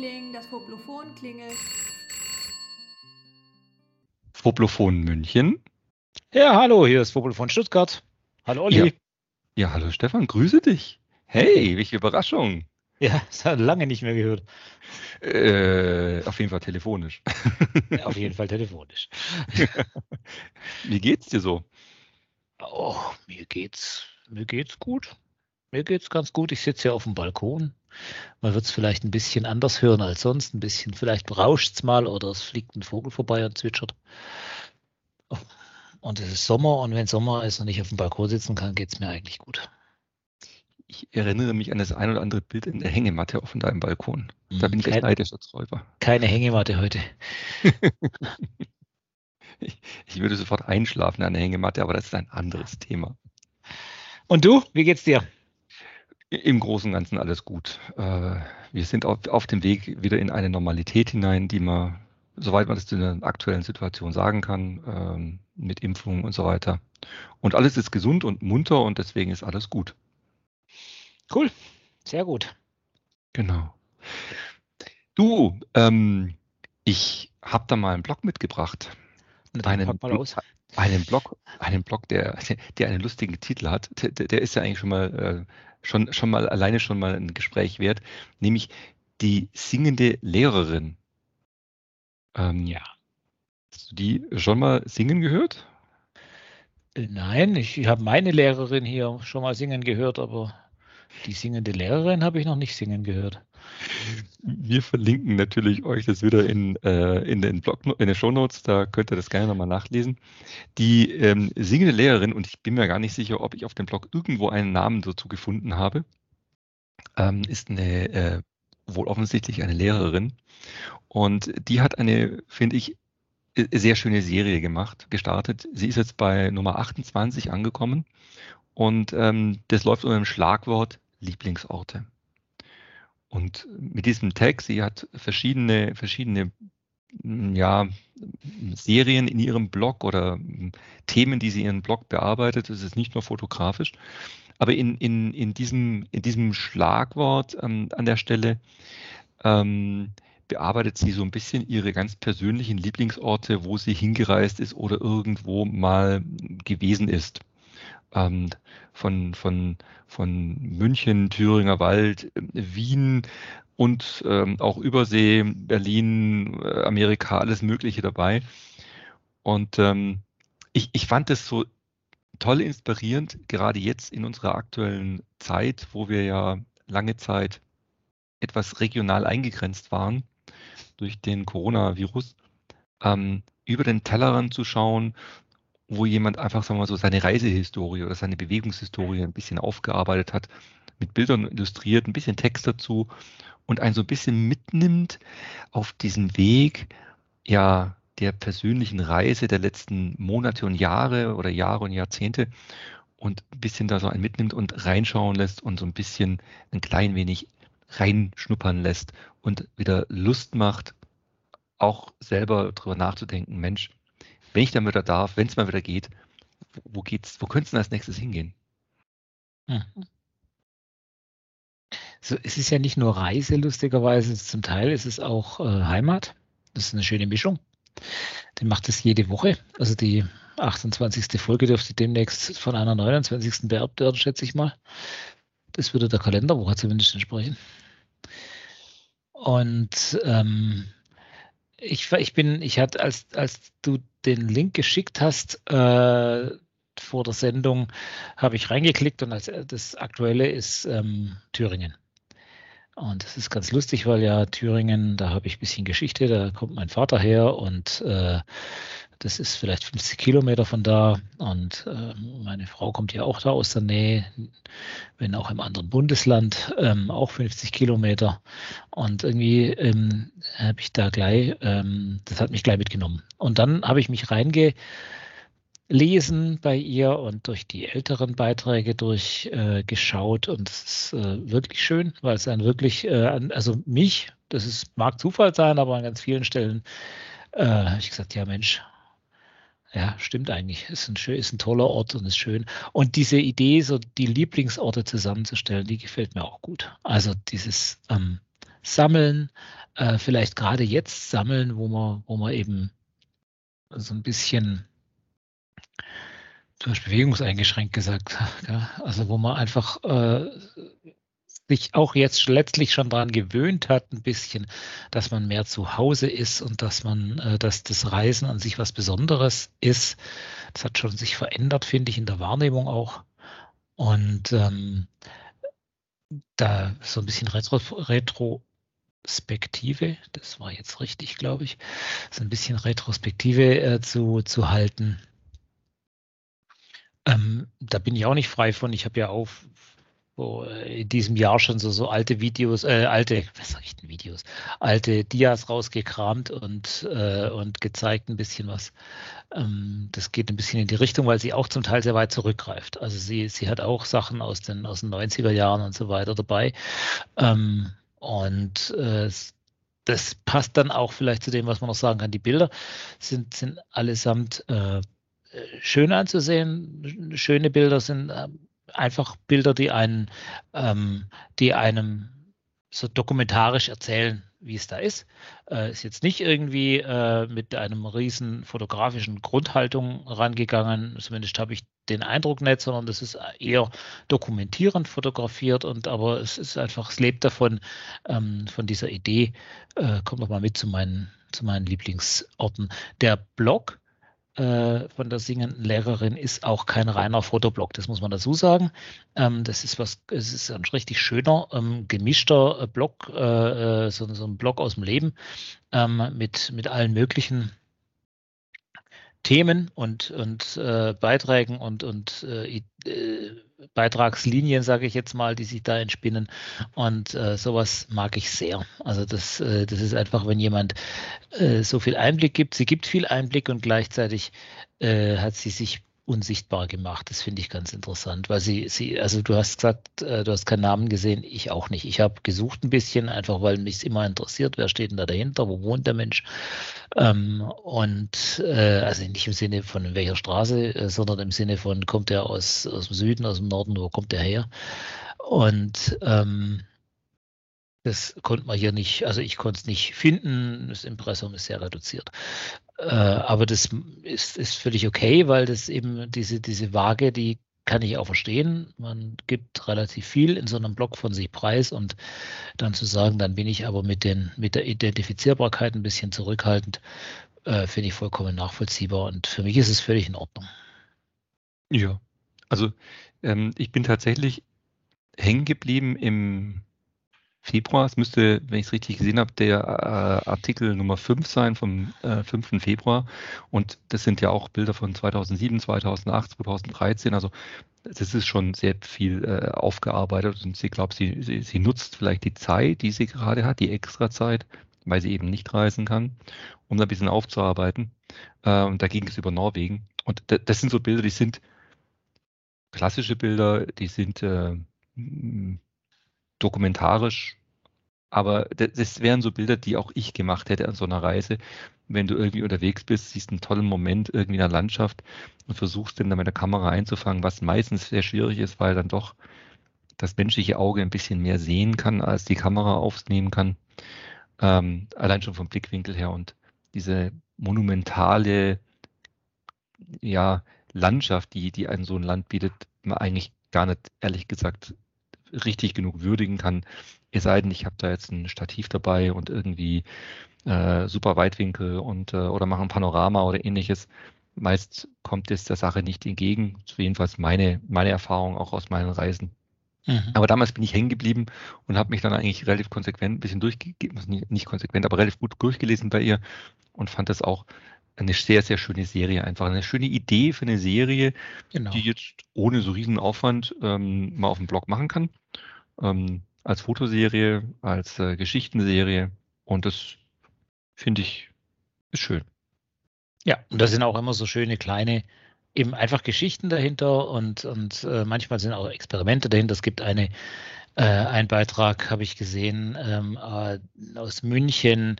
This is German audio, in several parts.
Liebling, das Poplophon klingelt. Poplophon München. Ja, hallo, hier ist von Stuttgart. Hallo Olli. Ja. ja, hallo Stefan, grüße dich. Hey, welche Überraschung. Ja, das hat lange nicht mehr gehört. Äh, auf jeden Fall telefonisch. Ja, auf jeden Fall telefonisch. Wie geht's dir so? Oh, mir geht's, mir geht's gut. Mir geht's ganz gut. Ich sitze hier auf dem Balkon. Man wird es vielleicht ein bisschen anders hören als sonst. Ein bisschen, vielleicht rauscht's mal oder es fliegt ein Vogel vorbei und zwitschert. Und es ist Sommer und wenn Sommer ist und ich auf dem Balkon sitzen kann, geht's mir eigentlich gut. Ich erinnere mich an das ein oder andere Bild in der Hängematte auf deinem Balkon. Da bin ich Kein- echt neidisch als Räuber. Keine Hängematte heute. Ich, ich würde sofort einschlafen an der Hängematte, aber das ist ein anderes Thema. Und du, wie geht's dir? Im Großen und Ganzen alles gut. Äh, wir sind auf, auf dem Weg wieder in eine Normalität hinein, die man, soweit man das in der aktuellen Situation sagen kann, ähm, mit Impfungen und so weiter. Und alles ist gesund und munter und deswegen ist alles gut. Cool. Sehr gut. Genau. Du, ähm, ich habe da mal einen Blog mitgebracht. Na, Einen, mal aus. einen Blog, einen Blog, der, der einen lustigen Titel hat. Der, der ist ja eigentlich schon mal, äh, schon, schon mal alleine schon mal ein Gespräch wert, nämlich die singende Lehrerin. Ähm, Ja. Hast du die schon mal singen gehört? Äh, Nein, ich habe meine Lehrerin hier schon mal singen gehört, aber die singende Lehrerin habe ich noch nicht singen gehört. Wir verlinken natürlich euch das wieder in, äh, in den Blog, in den Shownotes, da könnt ihr das gerne nochmal nachlesen. Die ähm, singende Lehrerin, und ich bin mir gar nicht sicher, ob ich auf dem Blog irgendwo einen Namen dazu gefunden habe, ähm, ist eine, äh, wohl offensichtlich eine Lehrerin. Und die hat eine, finde ich, äh, sehr schöne Serie gemacht, gestartet. Sie ist jetzt bei Nummer 28 angekommen und ähm, das läuft unter dem Schlagwort Lieblingsorte. Und mit diesem Tag, sie hat verschiedene, verschiedene m, ja, Serien in ihrem Blog oder m, Themen, die sie in ihrem Blog bearbeitet. Es ist nicht nur fotografisch. Aber in, in, in, diesem, in diesem Schlagwort ähm, an der Stelle ähm, bearbeitet sie so ein bisschen ihre ganz persönlichen Lieblingsorte, wo sie hingereist ist oder irgendwo mal gewesen ist. Ähm, von, von, von München, Thüringer Wald, Wien und ähm, auch Übersee, Berlin, äh, Amerika, alles Mögliche dabei. Und ähm, ich, ich fand es so toll inspirierend, gerade jetzt in unserer aktuellen Zeit, wo wir ja lange Zeit etwas regional eingegrenzt waren durch den Coronavirus, ähm, über den Tellerrand zu schauen, wo jemand einfach, sagen wir mal so, seine Reisehistorie oder seine Bewegungshistorie ein bisschen aufgearbeitet hat, mit Bildern illustriert, ein bisschen Text dazu und einen so ein bisschen mitnimmt auf diesen Weg, ja, der persönlichen Reise der letzten Monate und Jahre oder Jahre und Jahrzehnte und ein bisschen da so einen mitnimmt und reinschauen lässt und so ein bisschen ein klein wenig reinschnuppern lässt und wieder Lust macht, auch selber drüber nachzudenken, Mensch, wenn ich dann wieder darf, wenn es mal wieder geht, wo, geht's, wo könnte es denn als nächstes hingehen? Mhm. So, es ist ja nicht nur Reise, lustigerweise, zum Teil ist es auch äh, Heimat. Das ist eine schöne Mischung. Die macht es jede Woche. Also die 28. Folge dürfte demnächst von einer 29. beerbt werden, schätze ich mal. Das würde der Kalenderwoche zumindest entsprechen. Und ähm, ich, ich bin, ich hatte, als, als du den Link geschickt hast, äh, vor der Sendung, habe ich reingeklickt und als das aktuelle ist ähm, Thüringen. Und das ist ganz lustig, weil ja Thüringen, da habe ich ein bisschen Geschichte, da kommt mein Vater her und äh, das ist vielleicht 50 Kilometer von da und äh, meine Frau kommt ja auch da aus der Nähe, wenn auch im anderen Bundesland, ähm, auch 50 Kilometer. Und irgendwie ähm, habe ich da gleich, ähm, das hat mich gleich mitgenommen. Und dann habe ich mich reingelesen bei ihr und durch die älteren Beiträge durchgeschaut äh, und es ist äh, wirklich schön, weil es dann wirklich, äh, also mich, das ist, mag Zufall sein, aber an ganz vielen Stellen äh, habe ich gesagt, ja Mensch, ja, stimmt eigentlich. Ist ein, schön, ist ein toller Ort und ist schön. Und diese Idee, so die Lieblingsorte zusammenzustellen, die gefällt mir auch gut. Also dieses ähm, Sammeln, äh, vielleicht gerade jetzt sammeln, wo man, wo man eben so ein bisschen du hast bewegungseingeschränkt gesagt, ja, also wo man einfach äh, sich auch jetzt letztlich schon daran gewöhnt hat, ein bisschen, dass man mehr zu Hause ist und dass man, äh, dass das Reisen an sich was Besonderes ist. Das hat schon sich verändert, finde ich, in der Wahrnehmung auch. Und ähm, da so ein bisschen Retro, Retrospektive, das war jetzt richtig, glaube ich, so ein bisschen Retrospektive äh, zu, zu halten. Ähm, da bin ich auch nicht frei von. Ich habe ja auch so äh, in diesem Jahr schon so, so alte Videos, äh, alte, was sag ich denn Videos, alte Dias rausgekramt und, äh, und gezeigt ein bisschen was. Ähm, das geht ein bisschen in die Richtung, weil sie auch zum Teil sehr weit zurückgreift. Also sie, sie hat auch Sachen aus den, aus den 90er Jahren und so weiter dabei. Ähm, und äh, das passt dann auch vielleicht zu dem, was man noch sagen kann. Die Bilder sind, sind allesamt äh, schön anzusehen. Schöne Bilder sind äh, einfach Bilder, die einen, ähm, die einem so dokumentarisch erzählen, wie es da ist. Äh, ist jetzt nicht irgendwie äh, mit einem riesen fotografischen Grundhaltung rangegangen, zumindest habe ich den Eindruck nicht, sondern das ist eher dokumentierend fotografiert und aber es ist einfach, es lebt davon, ähm, von dieser Idee, äh, kommt noch mal mit zu meinen, zu meinen Lieblingsorten. Der Blog äh, von der singenden Lehrerin ist auch kein reiner Fotoblock, das muss man dazu sagen. Ähm, das ist was, es ist ein richtig schöner, ähm, gemischter äh, Blog, äh, äh, so, so, ein Blog aus dem Leben ähm, mit, mit allen möglichen Themen und, und äh, Beiträgen und, und äh, äh, Beitragslinien, sage ich jetzt mal, die sich da entspinnen. Und äh, sowas mag ich sehr. Also das, äh, das ist einfach, wenn jemand äh, so viel Einblick gibt, sie gibt viel Einblick und gleichzeitig hat sie sich unsichtbar gemacht. Das finde ich ganz interessant, weil sie, sie, also du hast gesagt, äh, du hast keinen Namen gesehen, ich auch nicht. Ich habe gesucht ein bisschen, einfach weil mich immer interessiert, wer steht denn da dahinter, wo wohnt der Mensch? Ähm, und äh, also nicht im Sinne von welcher Straße, äh, sondern im Sinne von, kommt er aus, aus dem Süden, aus dem Norden, wo kommt er her? Und ähm, das konnte man hier nicht, also ich konnte es nicht finden. Das Impressum ist sehr reduziert. Äh, aber das ist, ist völlig okay, weil das eben diese, diese Waage, die kann ich auch verstehen. Man gibt relativ viel in so einem Blog von sich preis und dann zu sagen, dann bin ich aber mit, den, mit der Identifizierbarkeit ein bisschen zurückhaltend, äh, finde ich vollkommen nachvollziehbar und für mich ist es völlig in Ordnung. Ja, also ähm, ich bin tatsächlich hängen geblieben im Februar. Es müsste, wenn ich es richtig gesehen habe, der äh, Artikel Nummer 5 sein vom äh, 5. Februar. Und das sind ja auch Bilder von 2007, 2008, 2013. Also das ist schon sehr viel äh, aufgearbeitet und sie glaubt, sie, sie, sie nutzt vielleicht die Zeit, die sie gerade hat, die extra Zeit, weil sie eben nicht reisen kann, um da ein bisschen aufzuarbeiten. Äh, und da ging es über Norwegen. Und das sind so Bilder, die sind klassische Bilder, die sind äh, dokumentarisch, aber das wären so Bilder, die auch ich gemacht hätte an so einer Reise. Wenn du irgendwie unterwegs bist, siehst einen tollen Moment irgendwie in der Landschaft und versuchst den dann mit der Kamera einzufangen, was meistens sehr schwierig ist, weil dann doch das menschliche Auge ein bisschen mehr sehen kann, als die Kamera aufnehmen kann. Ähm, allein schon vom Blickwinkel her und diese monumentale ja, Landschaft, die, die ein so ein Land bietet, man eigentlich gar nicht, ehrlich gesagt, richtig genug würdigen kann. Es sei denn, ich habe da jetzt ein Stativ dabei und irgendwie äh, super Weitwinkel und äh, oder mache ein Panorama oder ähnliches. Meist kommt es der Sache nicht entgegen. Jedenfalls meine, meine Erfahrung auch aus meinen Reisen. Mhm. Aber damals bin ich hängen geblieben und habe mich dann eigentlich relativ konsequent ein bisschen durchgegeben, nicht konsequent, aber relativ gut durchgelesen bei ihr und fand das auch eine sehr, sehr schöne Serie einfach. Eine schöne Idee für eine Serie, genau. die jetzt ohne so riesen Aufwand ähm, mal auf dem Blog machen kann. Ähm, als Fotoserie, als äh, Geschichtenserie. Und das finde ich ist schön. Ja, und da sind auch immer so schöne kleine, eben einfach Geschichten dahinter und, und äh, manchmal sind auch Experimente dahinter. Es gibt eine, äh, einen Beitrag, habe ich gesehen, ähm, äh, aus München,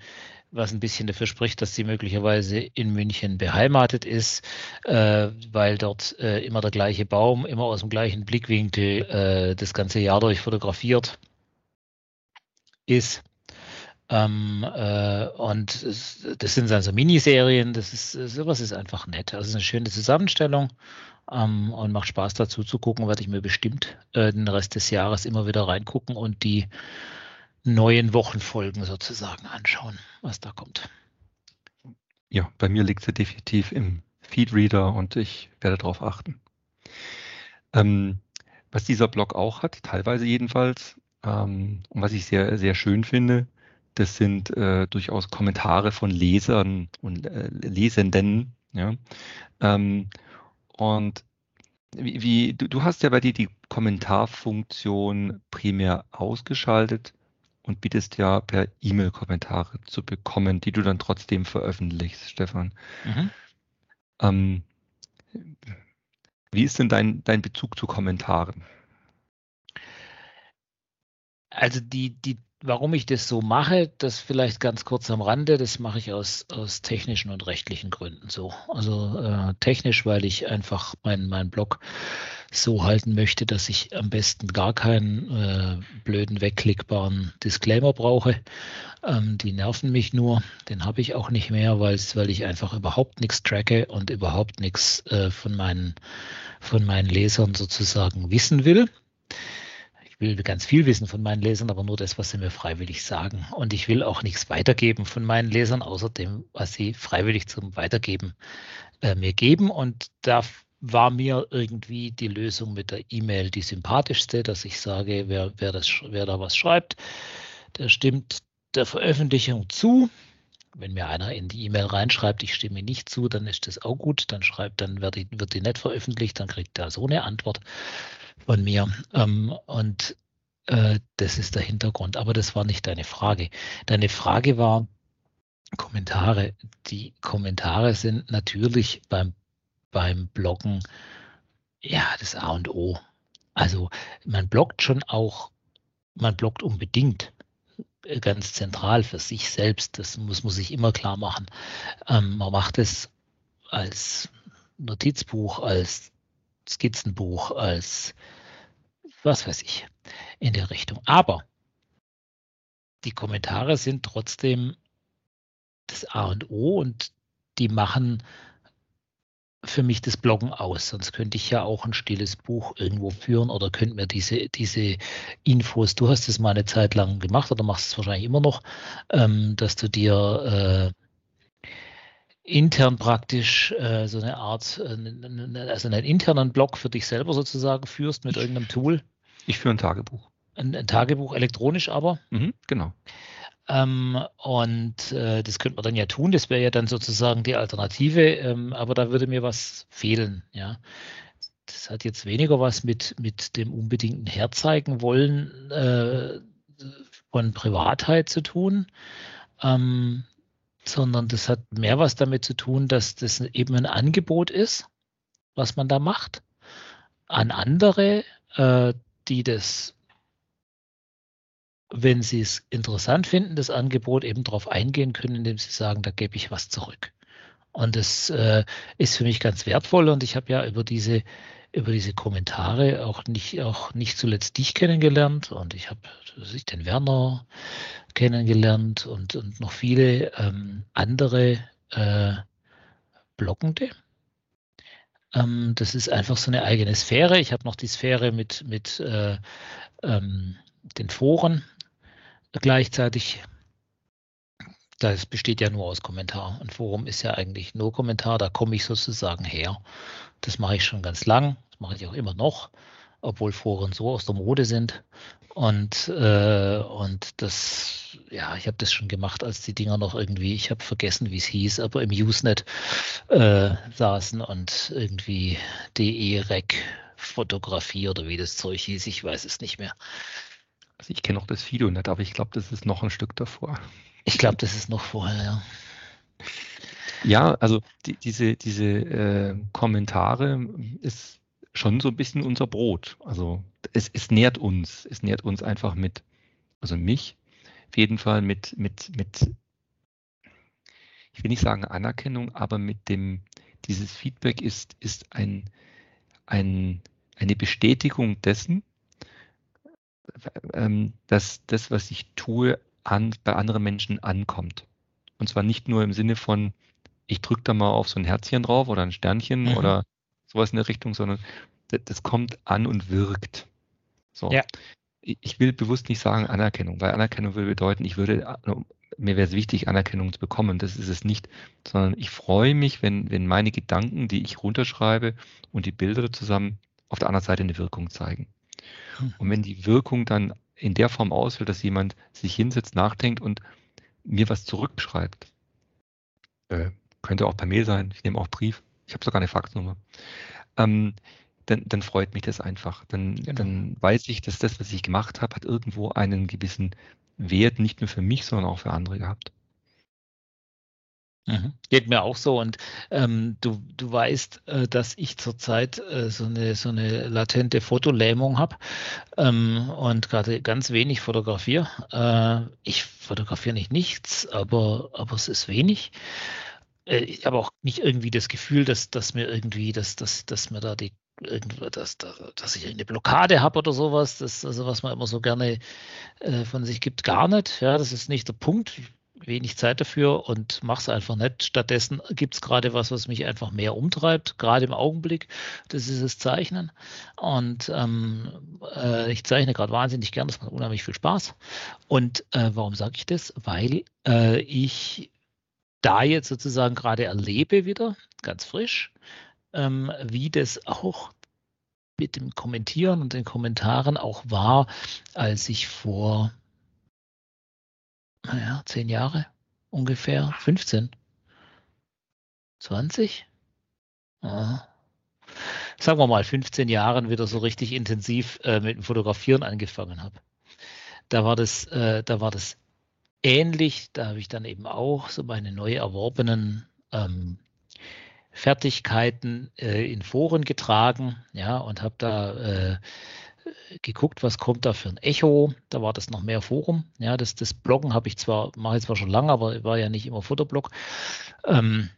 was ein bisschen dafür spricht, dass sie möglicherweise in München beheimatet ist, äh, weil dort äh, immer der gleiche Baum, immer aus dem gleichen Blickwinkel äh, das ganze Jahr durch fotografiert ist. Ähm, äh, und es, das sind dann so Miniserien, das ist, sowas ist einfach nett. Also eine schöne Zusammenstellung ähm, und macht Spaß dazu zu gucken, werde ich mir bestimmt äh, den Rest des Jahres immer wieder reingucken und die neuen Wochenfolgen sozusagen anschauen, was da kommt. Ja, bei mir liegt sie definitiv im Feedreader und ich werde darauf achten. Ähm, was dieser Blog auch hat, teilweise jedenfalls, ähm, und was ich sehr, sehr schön finde, das sind äh, durchaus Kommentare von Lesern und äh, Lesenden. Ja? Ähm, und wie, wie du, du, hast ja bei dir die Kommentarfunktion primär ausgeschaltet und bietest ja per E-Mail Kommentare zu bekommen, die du dann trotzdem veröffentlichst, Stefan. Mhm. Ähm, wie ist denn dein, dein Bezug zu Kommentaren? Also die, die Warum ich das so mache, das vielleicht ganz kurz am Rande, das mache ich aus, aus technischen und rechtlichen Gründen so. Also äh, technisch, weil ich einfach meinen mein Blog so halten möchte, dass ich am besten gar keinen äh, blöden, wegklickbaren Disclaimer brauche. Ähm, die nerven mich nur, den habe ich auch nicht mehr, weil ich einfach überhaupt nichts tracke und überhaupt nichts äh, von, meinen, von meinen Lesern sozusagen wissen will will ganz viel wissen von meinen Lesern, aber nur das, was sie mir freiwillig sagen. Und ich will auch nichts weitergeben von meinen Lesern, außer dem, was sie freiwillig zum Weitergeben äh, mir geben. Und da war mir irgendwie die Lösung mit der E-Mail die sympathischste, dass ich sage, wer, wer, das, wer da was schreibt, der stimmt der Veröffentlichung zu. Wenn mir einer in die E-Mail reinschreibt, ich stimme nicht zu, dann ist das auch gut. Dann schreibt, dann wird die, wird die nicht veröffentlicht, dann kriegt er so eine Antwort von mir. Ähm, und äh, das ist der Hintergrund. Aber das war nicht deine Frage. Deine Frage war Kommentare. Die Kommentare sind natürlich beim, beim Bloggen ja das A und O. Also man bloggt schon auch, man bloggt unbedingt äh, ganz zentral für sich selbst. Das muss man sich immer klar machen. Ähm, man macht es als Notizbuch, als Skizzenbuch, als was weiß ich, in der Richtung. Aber die Kommentare sind trotzdem das A und O und die machen für mich das Bloggen aus. Sonst könnte ich ja auch ein stilles Buch irgendwo führen oder könnte mir diese, diese Infos, du hast es mal eine Zeit lang gemacht oder machst es wahrscheinlich immer noch, ähm, dass du dir äh, intern praktisch äh, so eine Art, äh, also einen internen Blog für dich selber sozusagen führst mit irgendeinem Tool. Ich führe ein Tagebuch. Ein, ein Tagebuch elektronisch aber. Mhm, genau. Ähm, und äh, das könnte man dann ja tun, das wäre ja dann sozusagen die Alternative, ähm, aber da würde mir was fehlen, ja. Das hat jetzt weniger was mit, mit dem unbedingten Herzeigen wollen äh, von Privatheit zu tun. Ähm, sondern das hat mehr was damit zu tun, dass das eben ein Angebot ist, was man da macht, an andere, äh, die das, wenn sie es interessant finden, das Angebot eben darauf eingehen können, indem sie sagen, da gebe ich was zurück. Und das äh, ist für mich ganz wertvoll und ich habe ja über diese über diese Kommentare auch nicht, auch nicht zuletzt dich kennengelernt und ich habe den Werner kennengelernt und, und noch viele ähm, andere äh, Bloggende. Ähm, das ist einfach so eine eigene Sphäre. Ich habe noch die Sphäre mit, mit äh, ähm, den Foren gleichzeitig. Das besteht ja nur aus Kommentar. Ein Forum ist ja eigentlich nur Kommentar, da komme ich sozusagen her. Das mache ich schon ganz lang, das mache ich auch immer noch, obwohl Foren so aus der Mode sind. Und, äh, und das, ja, ich habe das schon gemacht, als die Dinger noch irgendwie, ich habe vergessen, wie es hieß, aber im Usenet äh, saßen und irgendwie DE-Rec Fotografie oder wie das Zeug hieß, ich weiß es nicht mehr. Also ich kenne auch das Video nicht, aber ich glaube, das ist noch ein Stück davor. Ich glaube, das ist noch vorher, ja. Ja, also die, diese, diese äh, Kommentare ist schon so ein bisschen unser Brot. Also es, es nährt uns, es nährt uns einfach mit, also mich auf jeden Fall mit, mit, mit, ich will nicht sagen Anerkennung, aber mit dem, dieses Feedback ist, ist ein, ein, eine Bestätigung dessen, ähm, dass das, was ich tue, an, bei anderen Menschen ankommt. Und zwar nicht nur im Sinne von, ich drücke da mal auf so ein Herzchen drauf oder ein Sternchen mhm. oder sowas in der Richtung, sondern das, das kommt an und wirkt. So. Ja. Ich will bewusst nicht sagen Anerkennung, weil Anerkennung würde bedeuten, ich würde, mir wäre es wichtig, Anerkennung zu bekommen. Das ist es nicht, sondern ich freue mich, wenn, wenn meine Gedanken, die ich runterschreibe und die Bilder zusammen auf der anderen Seite eine Wirkung zeigen. Hm. Und wenn die Wirkung dann in der Form ausfällt, dass jemand sich hinsetzt, nachdenkt und mir was zurückschreibt, äh, könnte auch per Mail sein, ich nehme auch Brief, ich habe sogar eine Faxnummer, ähm, dann, dann, freut mich das einfach. Dann, genau. dann weiß ich, dass das, was ich gemacht habe, hat irgendwo einen gewissen Wert, nicht nur für mich, sondern auch für andere gehabt. Mhm. Geht mir auch so und ähm, du, du weißt, äh, dass ich zurzeit äh, so, eine, so eine latente Fotolähmung habe ähm, und gerade ganz wenig fotografiere. Äh, ich fotografiere nicht nichts, aber, aber es ist wenig. Äh, ich habe auch nicht irgendwie das Gefühl, dass, dass mir irgendwie, dass, dass, dass mir da die dass, dass, ich eine Blockade habe oder sowas, das, also was man immer so gerne äh, von sich gibt, gar nicht. Ja, das ist nicht der Punkt wenig Zeit dafür und mache es einfach nicht. Stattdessen gibt es gerade was, was mich einfach mehr umtreibt, gerade im Augenblick. Das ist das Zeichnen. Und ähm, äh, ich zeichne gerade wahnsinnig gern, das macht unheimlich viel Spaß. Und äh, warum sage ich das? Weil äh, ich da jetzt sozusagen gerade erlebe wieder, ganz frisch, ähm, wie das auch mit dem Kommentieren und den Kommentaren auch war, als ich vor naja, zehn Jahre ungefähr, 15, 20? Ja. Sagen wir mal 15 Jahren wieder so richtig intensiv äh, mit dem Fotografieren angefangen habe. Da war das, äh, da war das ähnlich. Da habe ich dann eben auch so meine neu erworbenen ähm, Fertigkeiten äh, in Foren getragen, ja, und habe da äh, geguckt, was kommt da für ein Echo. Da war das noch mehr Forum. Ja, das, das Bloggen habe ich zwar, mache ich zwar schon lange, aber war ja nicht immer Futterblog. Ähm,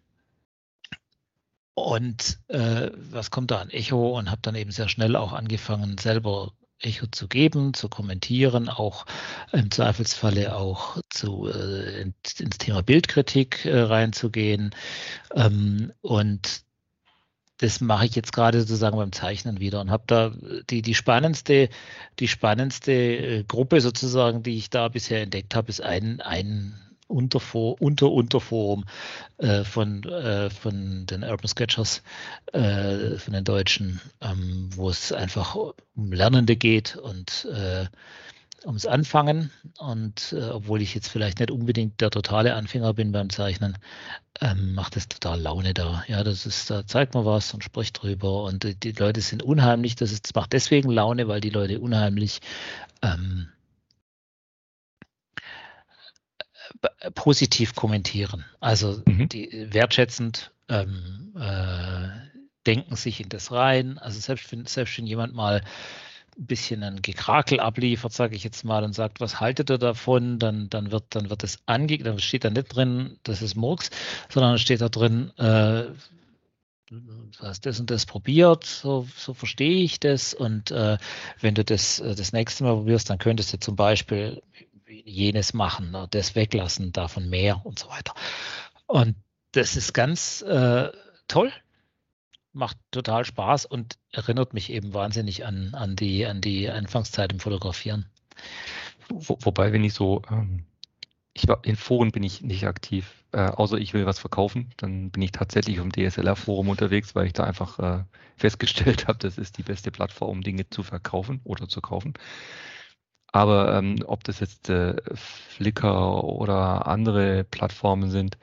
und äh, was kommt da an Echo? Und habe dann eben sehr schnell auch angefangen, selber Echo zu geben, zu kommentieren, auch im Zweifelsfalle auch zu, äh, ins Thema Bildkritik äh, reinzugehen. Ähm, und das mache ich jetzt gerade sozusagen beim Zeichnen wieder und habe da die, die spannendste, die spannendste äh, Gruppe sozusagen, die ich da bisher entdeckt habe, ist ein, ein Unterfor unter Unterforum äh, von, äh, von den Urban Sketchers, äh, von den Deutschen, ähm, wo es einfach um Lernende geht und äh, ums Anfangen. Und äh, obwohl ich jetzt vielleicht nicht unbedingt der totale Anfänger bin beim Zeichnen, ähm, macht es total Laune da. Ja, das ist, da zeigt man was und spricht drüber. Und die, die Leute sind unheimlich. Das, ist, das macht deswegen Laune, weil die Leute unheimlich ähm, positiv kommentieren. Also mhm. die wertschätzend ähm, äh, denken sich in das rein. Also selbst wenn, selbst wenn jemand mal bisschen ein Gekrakel abliefert, sage ich jetzt mal, und sagt, was haltet ihr davon, dann, dann wird dann wird es ange, dann steht da nicht drin, das ist Murks, sondern steht da drin, äh, du hast das und das probiert, so, so verstehe ich das. Und äh, wenn du das äh, das nächste Mal probierst, dann könntest du zum Beispiel jenes machen, ne, das weglassen, davon mehr und so weiter. Und das ist ganz äh, toll macht total Spaß und erinnert mich eben wahnsinnig an, an, die, an die Anfangszeit im Fotografieren. Wo, wobei, wenn ich so, ähm, ich war in Foren bin ich nicht aktiv, äh, außer ich will was verkaufen, dann bin ich tatsächlich im DSLR-Forum unterwegs, weil ich da einfach äh, festgestellt habe, das ist die beste Plattform, um Dinge zu verkaufen oder zu kaufen. Aber ähm, ob das jetzt äh, Flickr oder andere Plattformen sind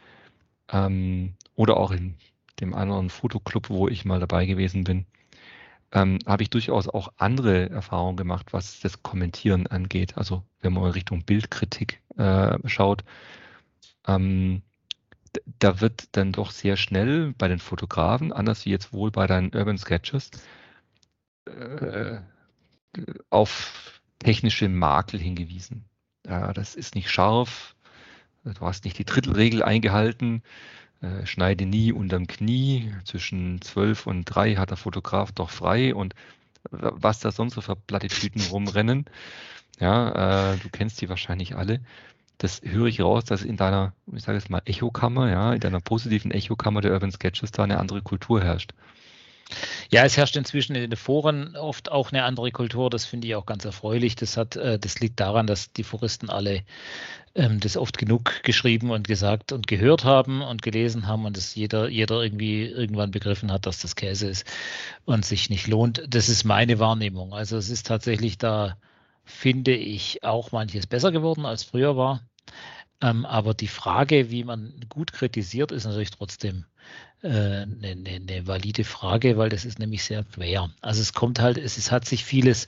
ähm, oder auch in dem anderen Fotoclub, wo ich mal dabei gewesen bin, ähm, habe ich durchaus auch andere Erfahrungen gemacht, was das Kommentieren angeht. Also wenn man in Richtung Bildkritik äh, schaut, ähm, da wird dann doch sehr schnell bei den Fotografen, anders wie jetzt wohl bei deinen Urban Sketches, äh, auf technische Makel hingewiesen. Ja, das ist nicht scharf, du hast nicht die Drittelregel eingehalten, äh, schneide nie unterm Knie, zwischen 12 und 3 hat der Fotograf doch frei und was da sonst so für Plattitüden rumrennen. Ja, äh, du kennst die wahrscheinlich alle. das höre ich raus, dass in deiner, ich sage jetzt mal, Echokammer, ja, in deiner positiven Echokammer der Urban Sketches da eine andere Kultur herrscht. Ja, es herrscht inzwischen in den Foren oft auch eine andere Kultur. Das finde ich auch ganz erfreulich. Das hat, äh, das liegt daran, dass die Foristen alle ähm, das oft genug geschrieben und gesagt und gehört haben und gelesen haben und dass jeder, jeder irgendwie irgendwann begriffen hat, dass das Käse ist und sich nicht lohnt. Das ist meine Wahrnehmung. Also es ist tatsächlich da, finde ich, auch manches besser geworden als früher war. Ähm, aber die Frage, wie man gut kritisiert, ist natürlich trotzdem eine, äh, eine, eine valide Frage, weil das ist nämlich sehr schwer. Also es kommt halt, es, es hat sich vieles,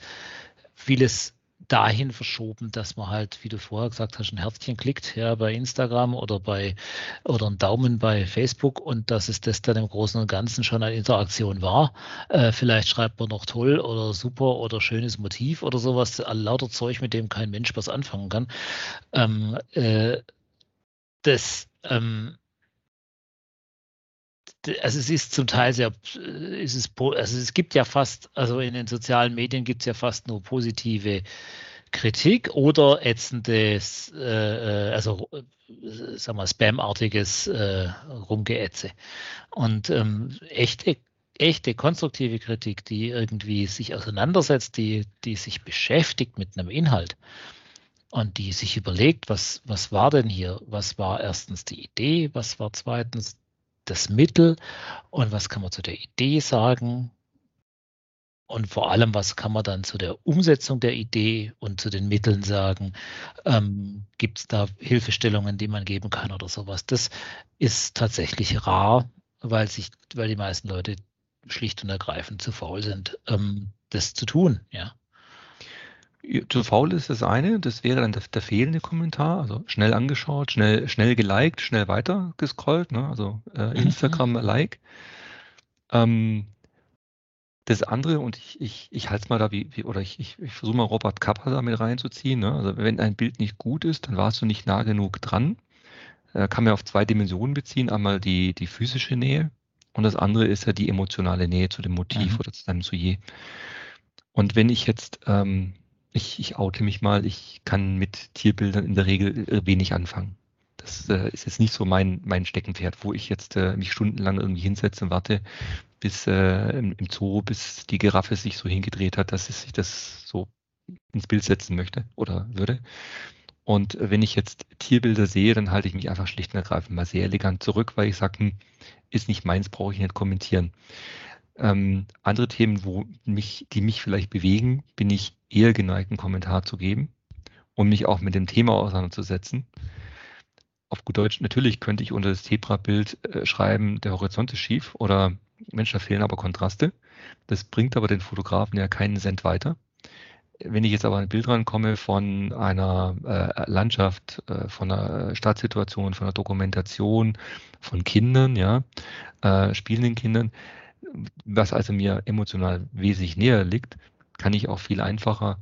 vieles dahin verschoben, dass man halt, wie du vorher gesagt hast, ein Herzchen klickt, ja, bei Instagram oder bei oder ein Daumen bei Facebook und dass es das dann im Großen und Ganzen schon eine Interaktion war. Äh, vielleicht schreibt man noch toll oder super oder schönes Motiv oder sowas, lauter Zeug, mit dem kein Mensch was anfangen kann. Ähm, äh, das ähm, also es ist zum Teil sehr, äh, es, also es gibt ja fast, also in den sozialen Medien gibt es ja fast nur positive Kritik oder ätzendes, äh, äh also äh, sag mal, Spam-artiges äh, Rumgeätze. Und ähm, echte, echte konstruktive Kritik, die irgendwie sich auseinandersetzt, die, die sich beschäftigt mit einem Inhalt und die sich überlegt, was, was war denn hier? Was war erstens die Idee? Was war zweitens das Mittel und was kann man zu der Idee sagen und vor allem, was kann man dann zu der Umsetzung der Idee und zu den Mitteln sagen? Ähm, Gibt es da Hilfestellungen, die man geben kann oder sowas? Das ist tatsächlich rar, weil sich, weil die meisten Leute schlicht und ergreifend zu faul sind, ähm, das zu tun, ja. Zu faul ist das eine, das wäre dann der, der, fehlende Kommentar, also schnell angeschaut, schnell, schnell geliked, schnell weiter gescrollt, ne? also äh, mhm. Instagram-Like. Ähm, das andere, und ich, ich, ich halte es mal da wie, wie oder ich, ich, ich versuche mal Robert Kappa da mit reinzuziehen. Ne? Also wenn ein Bild nicht gut ist, dann warst du nicht nah genug dran. Äh, kann man auf zwei Dimensionen beziehen. Einmal die, die physische Nähe und das andere ist ja die emotionale Nähe zu dem Motiv mhm. oder zu deinem Sujet. Und wenn ich jetzt ähm, ich, ich oute mich mal, ich kann mit Tierbildern in der Regel äh, wenig anfangen. Das äh, ist jetzt nicht so mein, mein Steckenpferd, wo ich jetzt äh, mich stundenlang irgendwie hinsetze und warte, bis äh, im, Zoo, bis die Giraffe sich so hingedreht hat, dass ich das so ins Bild setzen möchte oder würde. Und wenn ich jetzt Tierbilder sehe, dann halte ich mich einfach schlicht und ergreifend mal sehr elegant zurück, weil ich sage, hm, ist nicht meins, brauche ich nicht kommentieren. Ähm, andere Themen, wo mich, die mich vielleicht bewegen, bin ich eher geneigt, einen Kommentar zu geben und mich auch mit dem Thema auseinanderzusetzen. Auf gut Deutsch, natürlich könnte ich unter das Zebra-Bild äh, schreiben, der Horizont ist schief oder Mensch, da fehlen aber Kontraste. Das bringt aber den Fotografen ja keinen Cent weiter. Wenn ich jetzt aber ein Bild rankomme von einer äh, Landschaft, äh, von einer Stadtsituation, von einer Dokumentation, von Kindern, ja, äh, spielenden Kindern, was also mir emotional wesentlich näher liegt, kann ich auch viel einfacher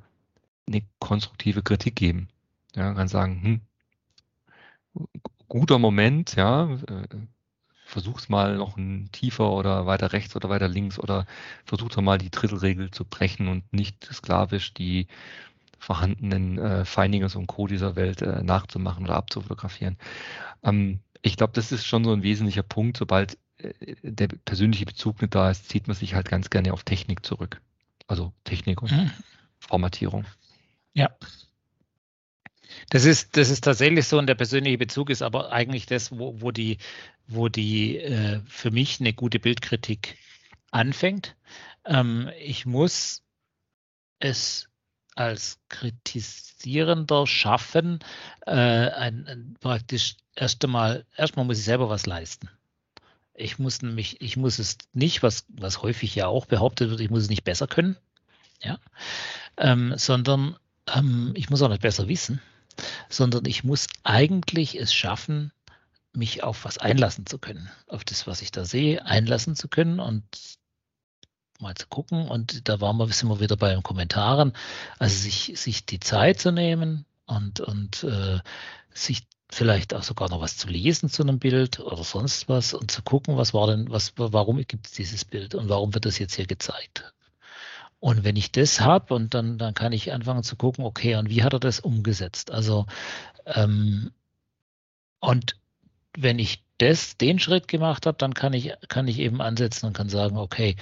eine konstruktive Kritik geben. Ja, kann sagen, hm, guter Moment, ja, äh, versuch's mal noch ein tiefer oder weiter rechts oder weiter links oder versuch doch mal die Drittelregel zu brechen und nicht sklavisch die vorhandenen äh, Findings und Co. dieser Welt äh, nachzumachen oder abzufotografieren. Ähm, ich glaube, das ist schon so ein wesentlicher Punkt. Sobald der persönliche Bezug nicht da ist, zieht man sich halt ganz gerne auf Technik zurück. Also Technik und mhm. Formatierung. Ja. Das ist, das ist tatsächlich so und der persönliche Bezug ist aber eigentlich das, wo, wo die, wo die äh, für mich eine gute Bildkritik anfängt. Ähm, ich muss es als Kritisierender schaffen, äh, ein, ein, praktisch erst einmal, erstmal muss ich selber was leisten. Ich muss nämlich, ich muss es nicht, was, was häufig ja auch behauptet wird, ich muss es nicht besser können, ja, ähm, sondern ähm, ich muss auch nicht besser wissen, sondern ich muss eigentlich es schaffen, mich auf was einlassen zu können, auf das, was ich da sehe, einlassen zu können und mal zu gucken. Und da waren wir, sind wir wieder bei den Kommentaren, also sich, sich die Zeit zu nehmen und, und äh, sich vielleicht auch sogar noch was zu lesen zu einem Bild oder sonst was und zu gucken, was war denn, was, warum gibt es dieses Bild und warum wird das jetzt hier gezeigt? Und wenn ich das habe und dann, dann kann ich anfangen zu gucken, okay, und wie hat er das umgesetzt? Also, ähm, und wenn ich das, den Schritt gemacht habe, dann kann ich, kann ich eben ansetzen und kann sagen, okay,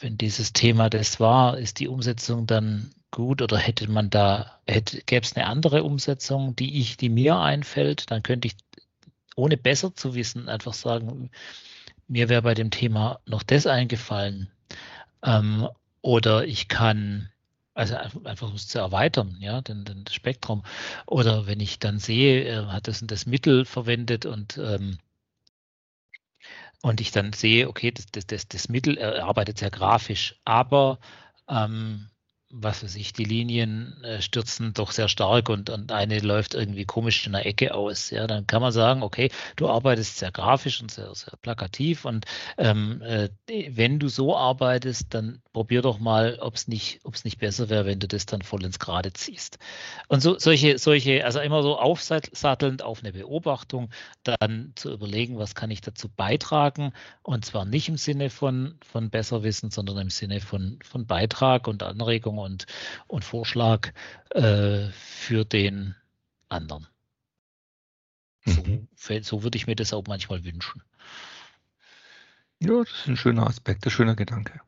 wenn dieses Thema das war, ist die Umsetzung dann gut oder hätte man da, hätte, gäbe es eine andere Umsetzung, die ich, die mir einfällt, dann könnte ich, ohne besser zu wissen, einfach sagen, mir wäre bei dem Thema noch das eingefallen. Ähm, oder ich kann, also einfach um es zu erweitern, ja, den, den das Spektrum. Oder wenn ich dann sehe, er hat das und das Mittel verwendet und ähm, und ich dann sehe, okay, das, das, das, Mittel er arbeitet sehr grafisch, aber ähm, was weiß ich, die Linien äh, stürzen doch sehr stark und, und eine läuft irgendwie komisch in der Ecke aus. Ja, dann kann man sagen, okay, du arbeitest sehr grafisch und sehr, sehr plakativ und ähm, äh, wenn du so arbeitest, dann probier doch mal, ob es nicht, ob es nicht besser wäre, wenn du das dann voll ins Gerade ziehst. Und so solche, solche, also immer so aufsattelnd auf eine Beobachtung, dann zu überlegen, was kann ich dazu beitragen und zwar nicht im Sinne von, von Besserwissen, sondern im Sinne von, von Beitrag und Anregung und, und Vorschlag äh, für den anderen. Mhm. So, so würde ich mir das auch manchmal wünschen. Ja, das ist ein schöner Aspekt, ein schöner Gedanke.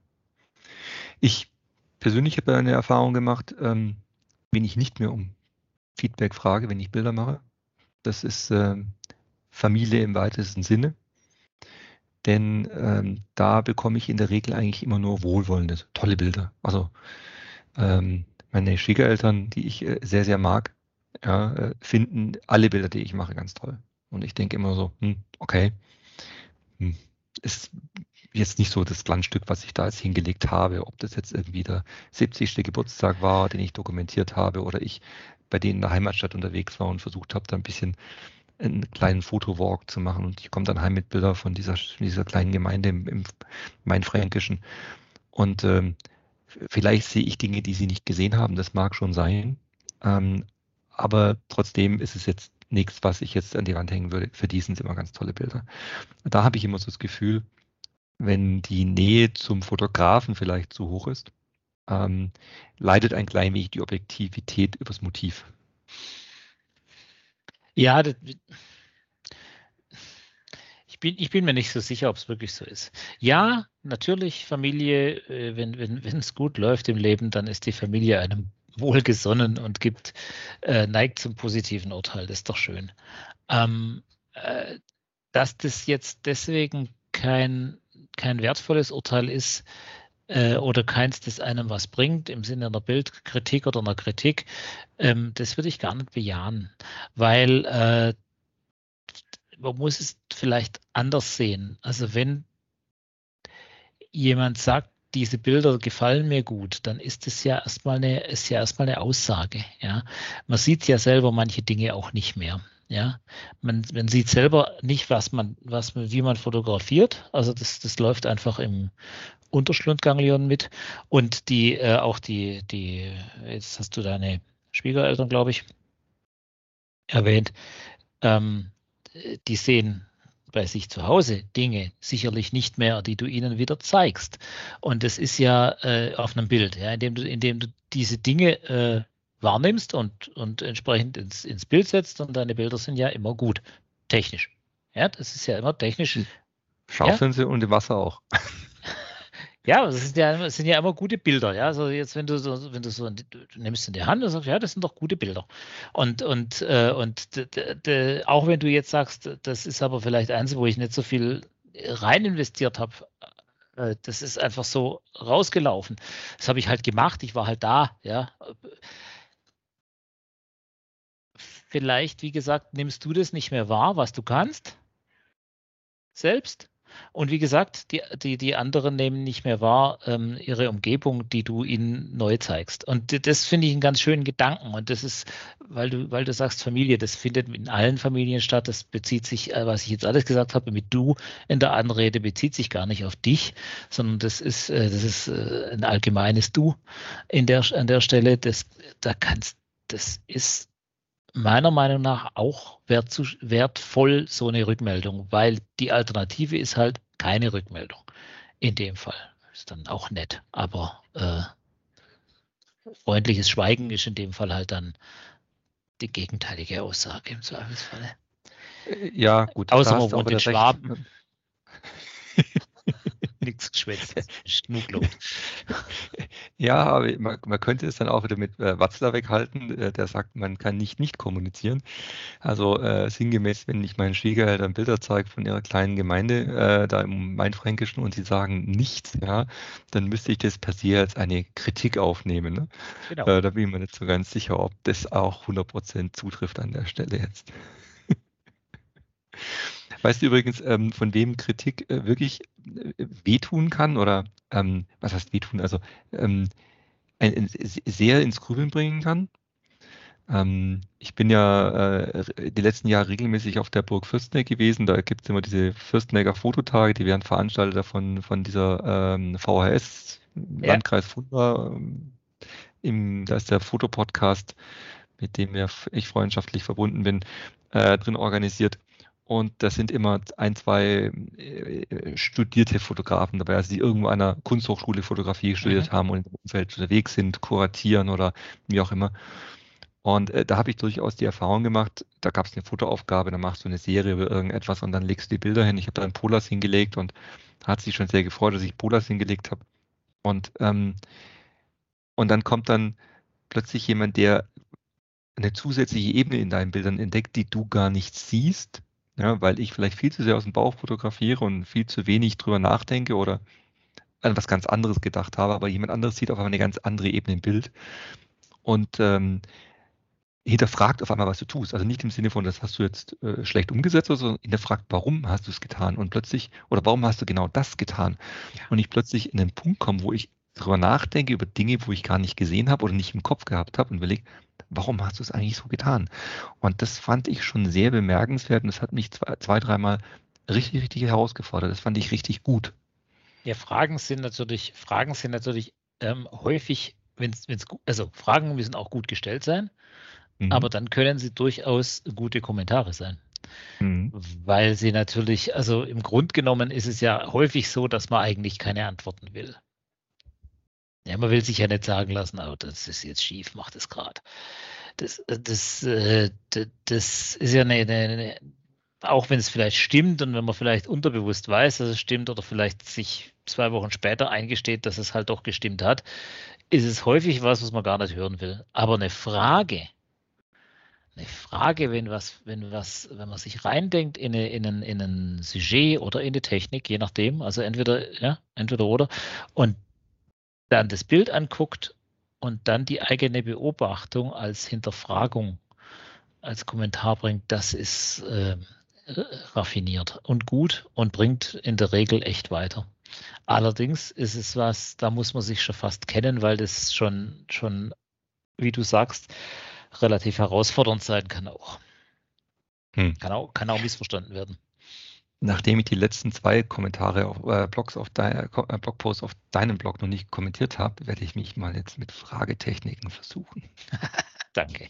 Ich persönlich habe eine Erfahrung gemacht, ähm, wenn ich nicht mehr um Feedback frage, wenn ich Bilder mache. Das ist ähm, Familie im weitesten Sinne. Denn ähm, da bekomme ich in der Regel eigentlich immer nur wohlwollende, tolle Bilder. Also ähm, meine Schwiegereltern, die ich äh, sehr, sehr mag, ja, äh, finden alle Bilder, die ich mache, ganz toll. Und ich denke immer so, hm, okay, hm, ist jetzt nicht so das Glanzstück, was ich da jetzt hingelegt habe, ob das jetzt irgendwie der 70. Geburtstag war, den ich dokumentiert habe, oder ich bei denen in der Heimatstadt unterwegs war und versucht habe, da ein bisschen einen kleinen Fotowalk zu machen. Und ich komme dann heim mit Bildern von dieser, dieser kleinen Gemeinde im, im Mainfränkischen. Und ähm, Vielleicht sehe ich Dinge, die Sie nicht gesehen haben, das mag schon sein. Ähm, aber trotzdem ist es jetzt nichts, was ich jetzt an die Wand hängen würde. Für die sind es immer ganz tolle Bilder. Da habe ich immer so das Gefühl, wenn die Nähe zum Fotografen vielleicht zu hoch ist, ähm, leidet ein klein wenig die Objektivität übers Motiv. Ja, das, bin, ich bin mir nicht so sicher, ob es wirklich so ist. Ja, natürlich, Familie, äh, wenn wenn wenn, es gut läuft im Leben, dann ist die Familie einem wohlgesonnen und gibt, äh, neigt zum positiven Urteil. Das ist doch schön. Ähm, äh, dass das jetzt deswegen kein, kein wertvolles Urteil ist, äh, oder keins, das einem was bringt, im Sinne einer Bildkritik oder einer Kritik, ähm, das würde ich gar nicht bejahen, weil äh, man muss es vielleicht anders sehen. Also wenn jemand sagt, diese Bilder gefallen mir gut, dann ist es ja erstmal eine, ist ja erstmal eine Aussage. Ja, man sieht ja selber manche Dinge auch nicht mehr. Ja, man, man sieht selber nicht, was man, was wie man fotografiert. Also das, das läuft einfach im Unterschlundganglion mit. Und die, äh, auch die, die, jetzt hast du deine Schwiegereltern, glaube ich, erwähnt. Ähm, die sehen bei sich zu Hause Dinge sicherlich nicht mehr, die du ihnen wieder zeigst. Und das ist ja äh, auf einem Bild, ja, indem du, indem du diese Dinge äh, wahrnimmst und, und entsprechend ins, ins Bild setzt und deine Bilder sind ja immer gut, technisch. Ja, das ist ja immer technisch. Scharf ja? sind sie und im Wasser auch. Ja, es sind ja, es sind ja immer gute Bilder. Ja, also jetzt, wenn du so, wenn du so, du nimmst in die Hand und sagst, ja, das sind doch gute Bilder. Und, und, äh, und auch wenn du jetzt sagst, das ist aber vielleicht eins, wo ich nicht so viel rein investiert habe, äh, das ist einfach so rausgelaufen. Das habe ich halt gemacht. Ich war halt da. Ja. Vielleicht, wie gesagt, nimmst du das nicht mehr wahr, was du kannst selbst und wie gesagt, die, die, die anderen nehmen nicht mehr wahr ähm, ihre Umgebung, die du ihnen neu zeigst. Und das finde ich einen ganz schönen Gedanken. Und das ist, weil du, weil du sagst Familie, das findet in allen Familien statt. Das bezieht sich, äh, was ich jetzt alles gesagt habe, mit du in der Anrede bezieht sich gar nicht auf dich, sondern das ist, äh, das ist äh, ein allgemeines Du in der, an der Stelle. Das, da kannst, das ist meiner Meinung nach auch wertvoll, so eine Rückmeldung, weil die Alternative ist halt keine Rückmeldung in dem Fall. ist dann auch nett. Aber äh, freundliches Schweigen ist in dem Fall halt dann die gegenteilige Aussage im Zweifelsfalle. Ja, gut. Außer man wohnt in Schwaben. Nichts geschwätzt. Genug Ja, aber man, man, könnte es dann auch wieder mit äh, Watzler weghalten, äh, der sagt, man kann nicht nicht kommunizieren. Also äh, sinngemäß, wenn ich meinen Schwiegereltern Bilder zeige von ihrer kleinen Gemeinde, äh, da im Mainfränkischen und sie sagen nichts, ja, dann müsste ich das per se als eine Kritik aufnehmen. Ne? Genau. Äh, da bin ich mir nicht so ganz sicher, ob das auch 100% zutrifft an der Stelle jetzt. Weißt du übrigens, ähm, von wem Kritik äh, wirklich äh, wehtun kann oder ähm, was heißt wehtun? Also ähm, ein, ein, sehr ins Grübeln bringen kann? Ähm, ich bin ja äh, die letzten Jahre regelmäßig auf der Burg Fürstenegg gewesen. Da gibt es immer diese Fürstenegger Fototage, die werden veranstaltet von, von dieser ähm, VHS, ja. Landkreis Fulda. Ähm, Im, da ist der Fotopodcast, mit dem ja ich freundschaftlich verbunden bin, äh, drin organisiert. Und das sind immer ein, zwei äh, studierte Fotografen dabei, also die irgendwo an einer Kunsthochschule Fotografie studiert mhm. haben und im Umfeld unterwegs sind, kuratieren oder wie auch immer. Und äh, da habe ich durchaus die Erfahrung gemacht, da gab es eine Fotoaufgabe, da machst du eine Serie über irgendetwas und dann legst du die Bilder hin. Ich habe da einen Polas hingelegt und hat sich schon sehr gefreut, dass ich Polas hingelegt habe. Und, ähm, und dann kommt dann plötzlich jemand, der eine zusätzliche Ebene in deinen Bildern entdeckt, die du gar nicht siehst ja, weil ich vielleicht viel zu sehr aus dem Bauch fotografiere und viel zu wenig drüber nachdenke oder an was ganz anderes gedacht habe, aber jemand anderes sieht auf einmal eine ganz andere Ebene im Bild und ähm, hinterfragt auf einmal, was du tust. Also nicht im Sinne von, das hast du jetzt äh, schlecht umgesetzt, sondern hinterfragt, warum hast du es getan und plötzlich, oder warum hast du genau das getan? Ja. Und ich plötzlich in den Punkt komme, wo ich darüber nachdenke, über Dinge, wo ich gar nicht gesehen habe oder nicht im Kopf gehabt habe und überlege, warum hast du es eigentlich so getan? Und das fand ich schon sehr bemerkenswert und das hat mich zwei, zwei dreimal richtig, richtig herausgefordert. Das fand ich richtig gut. Ja, Fragen sind natürlich, Fragen sind natürlich ähm, häufig, wenn es also Fragen müssen auch gut gestellt sein, mhm. aber dann können sie durchaus gute Kommentare sein. Mhm. Weil sie natürlich, also im Grund genommen ist es ja häufig so, dass man eigentlich keine Antworten will. Ja, man will sich ja nicht sagen lassen, oh, das ist jetzt schief, macht es gerade. Das, äh, das, äh, das ist ja eine, eine auch wenn es vielleicht stimmt und wenn man vielleicht unterbewusst weiß, dass es stimmt oder vielleicht sich zwei Wochen später eingesteht, dass es halt doch gestimmt hat, ist es häufig was, was man gar nicht hören will. Aber eine Frage, eine Frage, wenn was, wenn was, wenn man sich reindenkt in, eine, in, ein, in ein Sujet oder in eine Technik, je nachdem, also entweder, ja, entweder oder, und dann das Bild anguckt und dann die eigene Beobachtung als Hinterfragung, als Kommentar bringt, das ist äh, raffiniert und gut und bringt in der Regel echt weiter. Allerdings ist es was, da muss man sich schon fast kennen, weil das schon, schon, wie du sagst, relativ herausfordernd sein kann auch. Hm. Kann auch, kann auch missverstanden werden. Nachdem ich die letzten zwei Kommentare auf äh, Blogs auf dein, äh, Blogposts auf deinem Blog noch nicht kommentiert habe, werde ich mich mal jetzt mit Fragetechniken versuchen. Danke.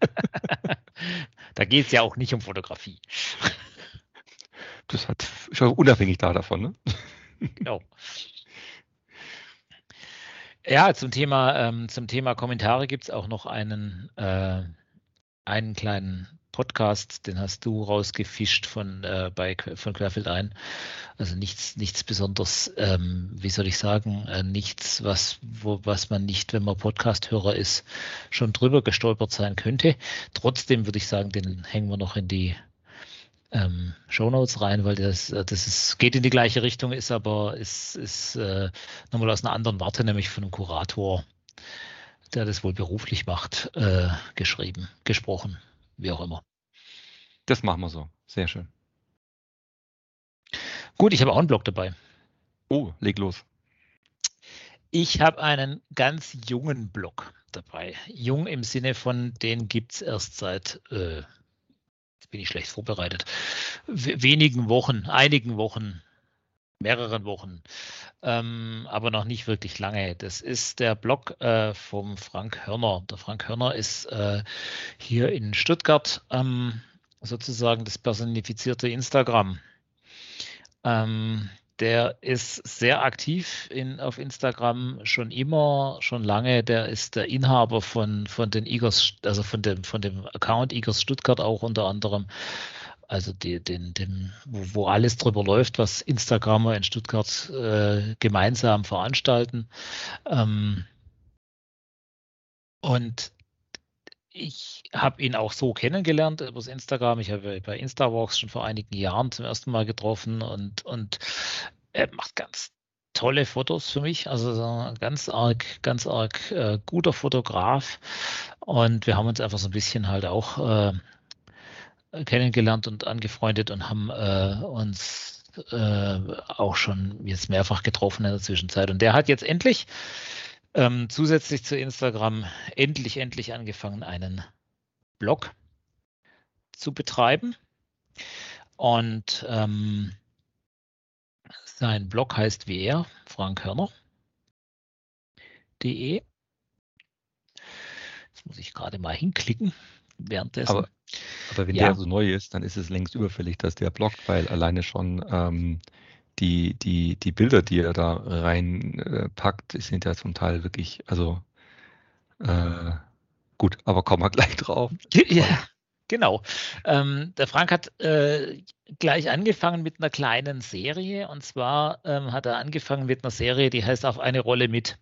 da geht es ja auch nicht um Fotografie. Das hat schon unabhängig da davon, ne? Genau. Ja, zum Thema, ähm, zum Thema Kommentare gibt es auch noch einen, äh, einen kleinen Podcast, den hast du rausgefischt von, äh, bei, von Querfeld ein. Also nichts, nichts besonders, ähm, wie soll ich sagen, äh, nichts, was, wo, was man nicht, wenn man Podcast-Hörer ist, schon drüber gestolpert sein könnte. Trotzdem würde ich sagen, den hängen wir noch in die ähm, Shownotes rein, weil das, äh, das ist, geht in die gleiche Richtung, ist aber ist, ist äh, nochmal aus einer anderen Warte, nämlich von einem Kurator, der das wohl beruflich macht, äh, geschrieben, gesprochen wie auch immer. Das machen wir so. Sehr schön. Gut, ich habe auch einen Blog dabei. Oh, leg los. Ich habe einen ganz jungen Blog dabei. Jung im Sinne von, den gibt es erst seit, äh, jetzt bin ich schlecht vorbereitet, wenigen Wochen, einigen Wochen, mehreren Wochen, ähm, aber noch nicht wirklich lange. Das ist der Blog äh, vom Frank Hörner. Der Frank Hörner ist äh, hier in Stuttgart ähm, sozusagen das personifizierte Instagram. Ähm, der ist sehr aktiv in, auf Instagram schon immer, schon lange. Der ist der Inhaber von, von den Igers, also von dem, von dem Account Igers Stuttgart auch unter anderem. Also die, den, den, wo, alles drüber läuft, was Instagramer in Stuttgart äh, gemeinsam veranstalten. Ähm, und ich habe ihn auch so kennengelernt über Instagram. Ich habe bei Instawalks schon vor einigen Jahren zum ersten Mal getroffen und, und er macht ganz tolle Fotos für mich. Also ganz arg, ganz arg äh, guter Fotograf. Und wir haben uns einfach so ein bisschen halt auch äh, kennengelernt und angefreundet und haben äh, uns äh, auch schon jetzt mehrfach getroffen in der Zwischenzeit. Und der hat jetzt endlich ähm, zusätzlich zu Instagram endlich, endlich angefangen, einen Blog zu betreiben. Und ähm, sein Blog heißt wie er, Frank Hörner.de. Jetzt muss ich gerade mal hinklicken währenddessen. Aber, aber wenn ja. der so neu ist, dann ist es längst überfällig, dass der bloggt, weil alleine schon ähm, die, die, die Bilder, die er da reinpackt, äh, sind ja zum Teil wirklich, also äh, gut, aber kommen wir gleich drauf. Ja, genau. Ähm, der Frank hat äh, gleich angefangen mit einer kleinen Serie und zwar ähm, hat er angefangen mit einer Serie, die heißt auf eine Rolle mit.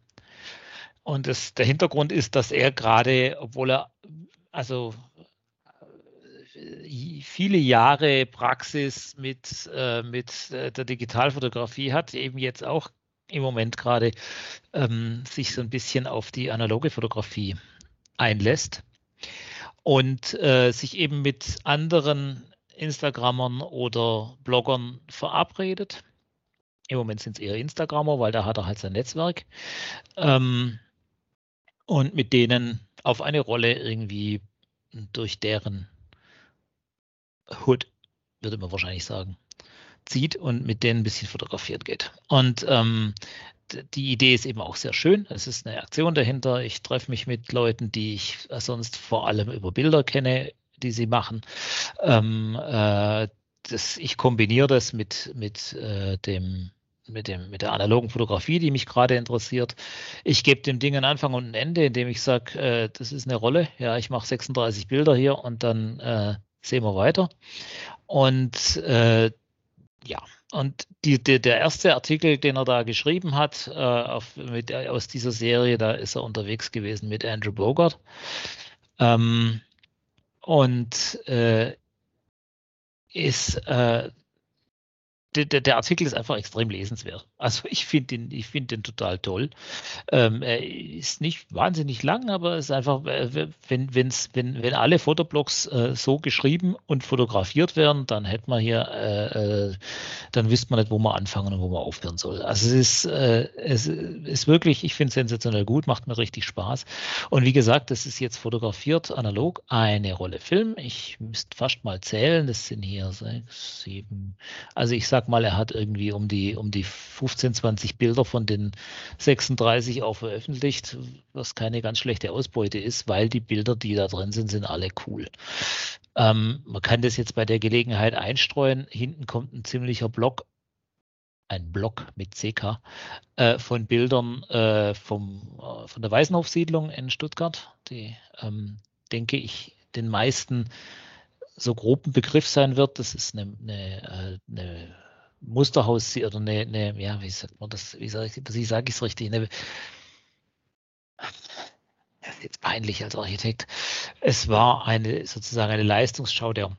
Und das, der Hintergrund ist, dass er gerade, obwohl er also viele Jahre Praxis mit, äh, mit äh, der Digitalfotografie hat, eben jetzt auch im Moment gerade ähm, sich so ein bisschen auf die analoge Fotografie einlässt und äh, sich eben mit anderen Instagrammern oder Bloggern verabredet. Im Moment sind es eher Instagrammer, weil da hat er halt sein Netzwerk. Ähm, und mit denen auf eine Rolle irgendwie durch deren Hood, würde man wahrscheinlich sagen, zieht und mit denen ein bisschen fotografiert geht. Und ähm, die Idee ist eben auch sehr schön. Es ist eine Aktion dahinter. Ich treffe mich mit Leuten, die ich sonst vor allem über Bilder kenne, die sie machen. Ähm, äh, das, ich kombiniere das mit, mit, äh, dem, mit, dem, mit der analogen Fotografie, die mich gerade interessiert. Ich gebe dem Ding einen Anfang und ein Ende, indem ich sage, äh, das ist eine Rolle. Ja, ich mache 36 Bilder hier und dann äh, sehen wir weiter. Und äh, ja, und die, die, der erste Artikel, den er da geschrieben hat, äh, auf, mit, äh, aus dieser Serie, da ist er unterwegs gewesen mit Andrew Bogart. Ähm, und äh, ist der, der, Artikel ist einfach extrem lesenswert. Also ich finde ihn, ich den total toll. Ähm, er ist nicht wahnsinnig lang, aber es ist einfach, äh, wenn, wenn's, wenn, wenn alle Fotoblogs äh, so geschrieben und fotografiert werden, dann hätte man hier, äh, äh, dann wüsste man nicht, wo man anfangen und wo man aufhören soll. Also es ist, äh, es ist wirklich, ich finde es sensationell gut, macht mir richtig Spaß. Und wie gesagt, das ist jetzt fotografiert analog eine Rolle Film. Ich müsste fast mal zählen, das sind hier sechs, sieben, also ich sage mal, er hat irgendwie um die, um die 15, 20 Bilder von den 36 auch veröffentlicht, was keine ganz schlechte Ausbeute ist, weil die Bilder, die da drin sind, sind alle cool. Ähm, man kann das jetzt bei der Gelegenheit einstreuen. Hinten kommt ein ziemlicher Block ein Block mit CK äh, von Bildern äh, vom, äh, von der Weißenhofsiedlung in Stuttgart, die, ähm, denke ich, den meisten so groben Begriff sein wird. Das ist eine, eine, äh, eine Musterhaus oder eine, eine, ja, wie sagt man das, wie sage ich, ich es richtig, eine, das ist jetzt peinlich als Architekt. Es war eine sozusagen eine Leistungsschau der